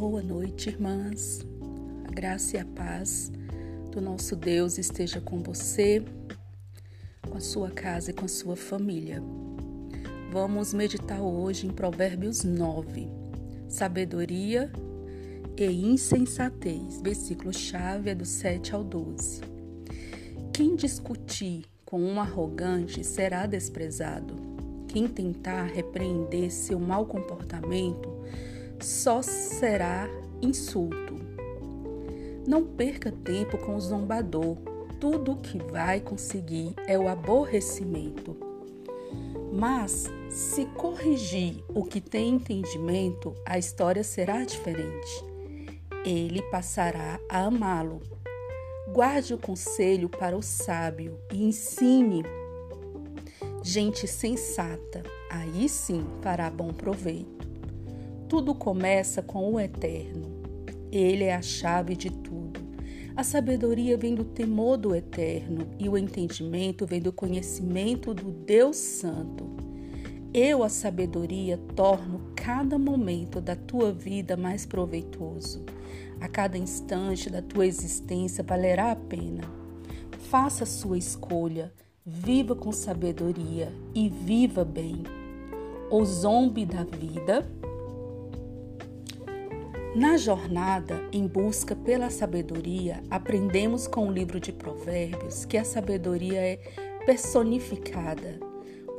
Boa noite, irmãs. A graça e a paz do nosso Deus esteja com você, com a sua casa e com a sua família. Vamos meditar hoje em Provérbios 9, sabedoria e insensatez. Versículo-chave é do 7 ao 12. Quem discutir com um arrogante será desprezado. Quem tentar repreender seu mau comportamento só será insulto. Não perca tempo com o zombador. Tudo o que vai conseguir é o aborrecimento. Mas, se corrigir o que tem entendimento, a história será diferente. Ele passará a amá-lo. Guarde o conselho para o sábio e ensine gente sensata. Aí sim fará bom proveito. Tudo começa com o eterno. Ele é a chave de tudo. A sabedoria vem do temor do eterno e o entendimento vem do conhecimento do Deus Santo. Eu, a sabedoria, torno cada momento da tua vida mais proveitoso. A cada instante da tua existência valerá a pena. Faça a sua escolha, viva com sabedoria e viva bem. O zombe da vida na jornada em busca pela sabedoria, aprendemos com o livro de Provérbios que a sabedoria é personificada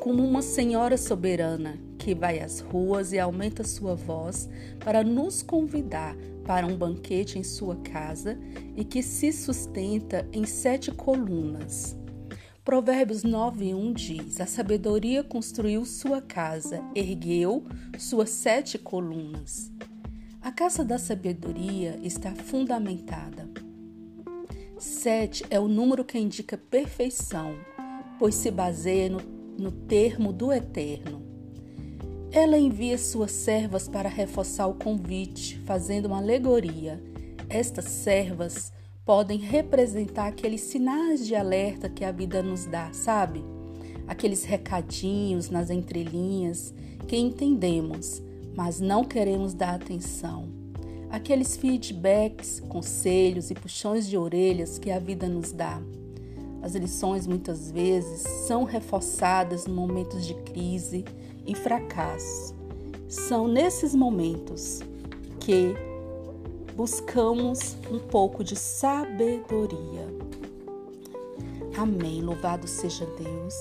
como uma senhora soberana que vai às ruas e aumenta sua voz para nos convidar para um banquete em sua casa e que se sustenta em sete colunas. Provérbios 9:1 diz: A sabedoria construiu sua casa, ergueu suas sete colunas. A casa da sabedoria está fundamentada. Sete é o número que indica perfeição, pois se baseia no, no termo do eterno. Ela envia suas servas para reforçar o convite, fazendo uma alegoria. Estas servas podem representar aqueles sinais de alerta que a vida nos dá, sabe? Aqueles recadinhos nas entrelinhas que entendemos mas não queremos dar atenção. Aqueles feedbacks, conselhos e puxões de orelhas que a vida nos dá. As lições muitas vezes são reforçadas em momentos de crise e fracasso. São nesses momentos que buscamos um pouco de sabedoria. Amém. Louvado seja Deus.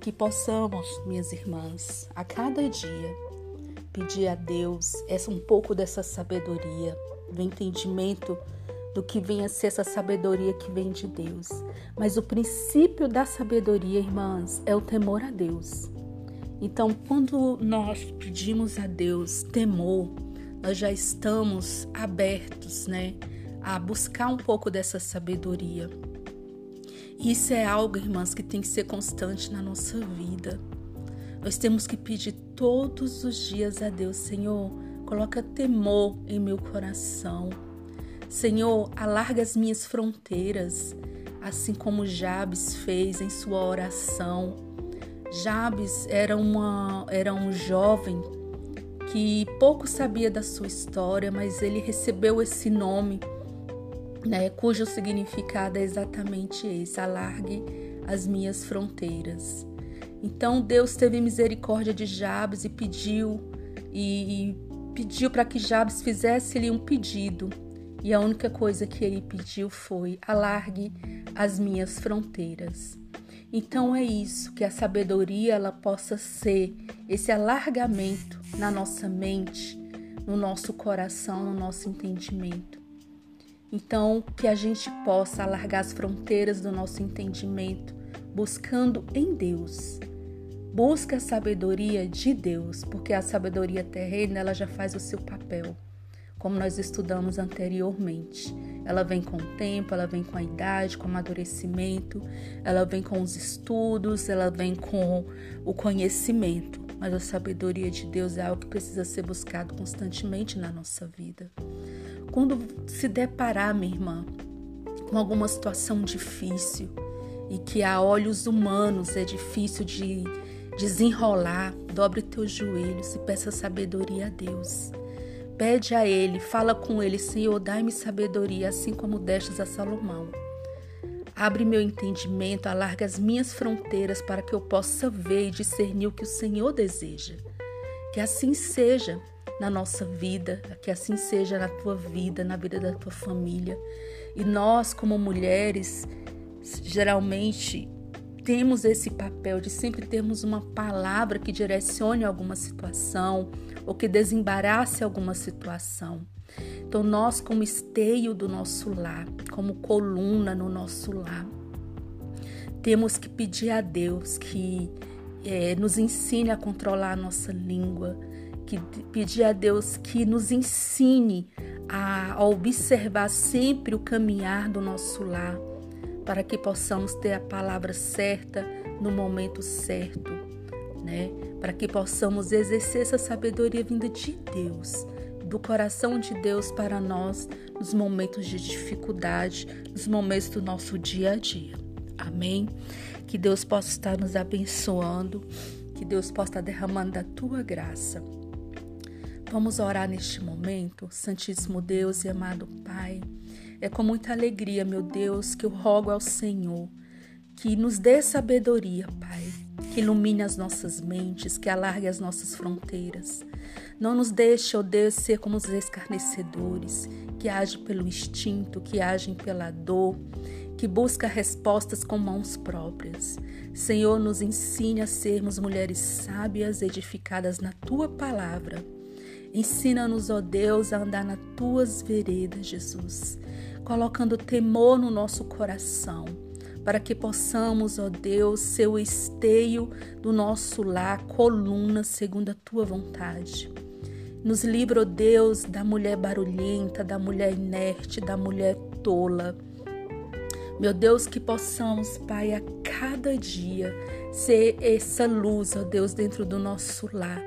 Que possamos, minhas irmãs, a cada dia pedir a Deus essa um pouco dessa sabedoria, do entendimento do que vem a ser essa sabedoria que vem de Deus. Mas o princípio da sabedoria, irmãs, é o temor a Deus. Então, quando nós pedimos a Deus temor, nós já estamos abertos, né, a buscar um pouco dessa sabedoria. Isso é algo, irmãs, que tem que ser constante na nossa vida. Nós temos que pedir todos os dias a Deus, Senhor, coloca temor em meu coração. Senhor, alarga as minhas fronteiras, assim como Jabes fez em sua oração. Jabes era, uma, era um jovem que pouco sabia da sua história, mas ele recebeu esse nome, né, cujo significado é exatamente esse: alargue as minhas fronteiras. Então Deus teve misericórdia de Jabes e pediu e pediu para que Jabes fizesse-lhe um pedido. E a única coisa que ele pediu foi: alargue as minhas fronteiras. Então é isso, que a sabedoria ela possa ser esse alargamento na nossa mente, no nosso coração, no nosso entendimento. Então, que a gente possa alargar as fronteiras do nosso entendimento, buscando em Deus Busca a sabedoria de Deus, porque a sabedoria terrena ela já faz o seu papel, como nós estudamos anteriormente. Ela vem com o tempo, ela vem com a idade, com o amadurecimento, ela vem com os estudos, ela vem com o conhecimento. Mas a sabedoria de Deus é algo que precisa ser buscado constantemente na nossa vida. Quando se deparar, minha irmã, com alguma situação difícil e que a olhos humanos é difícil de desenrolar, dobre teus joelhos e peça sabedoria a Deus. Pede a Ele, fala com Ele, Senhor, dai-me sabedoria, assim como destes a Salomão. Abre meu entendimento, alarga as minhas fronteiras para que eu possa ver e discernir o que o Senhor deseja. Que assim seja na nossa vida, que assim seja na tua vida, na vida da tua família. E nós, como mulheres, geralmente temos esse papel de sempre termos uma palavra que direcione alguma situação ou que desembarace alguma situação. Então, nós, como esteio do nosso lar, como coluna no nosso lar, temos que pedir a Deus que é, nos ensine a controlar a nossa língua, que pedir a Deus que nos ensine a, a observar sempre o caminhar do nosso lar, para que possamos ter a palavra certa no momento certo, né? Para que possamos exercer essa sabedoria vinda de Deus do coração de Deus para nós nos momentos de dificuldade, nos momentos do nosso dia a dia. Amém? Que Deus possa estar nos abençoando, que Deus possa estar derramando da tua graça. Vamos orar neste momento, Santíssimo Deus e amado Pai. É com muita alegria, meu Deus, que eu rogo ao Senhor que nos dê sabedoria, Pai, que ilumine as nossas mentes, que alargue as nossas fronteiras. Não nos deixe, ó oh Deus, ser como os escarnecedores, que agem pelo instinto, que agem pela dor, que busca respostas com mãos próprias. Senhor, nos ensine a sermos mulheres sábias, edificadas na tua palavra. Ensina-nos, ó Deus, a andar nas tuas veredas, Jesus, colocando temor no nosso coração para que possamos, ó Deus, ser o esteio do nosso lar, coluna segundo a tua vontade. Nos livra, ó Deus, da mulher barulhenta, da mulher inerte, da mulher tola. Meu Deus, que possamos, Pai, a cada dia ser essa luz, ó Deus, dentro do nosso lar.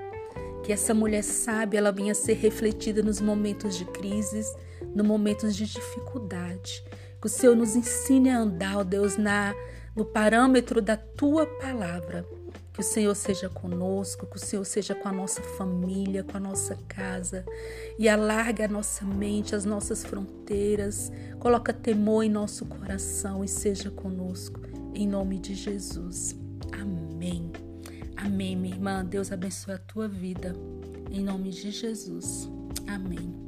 Que essa mulher sábia, ela venha ser refletida nos momentos de crises, nos momentos de dificuldade que o Senhor nos ensine a andar, ó Deus, na, no parâmetro da tua palavra. Que o Senhor seja conosco, que o Senhor seja com a nossa família, com a nossa casa e alargue a nossa mente, as nossas fronteiras. Coloca temor em nosso coração e seja conosco. Em nome de Jesus. Amém. Amém, minha irmã. Deus abençoe a tua vida. Em nome de Jesus. Amém.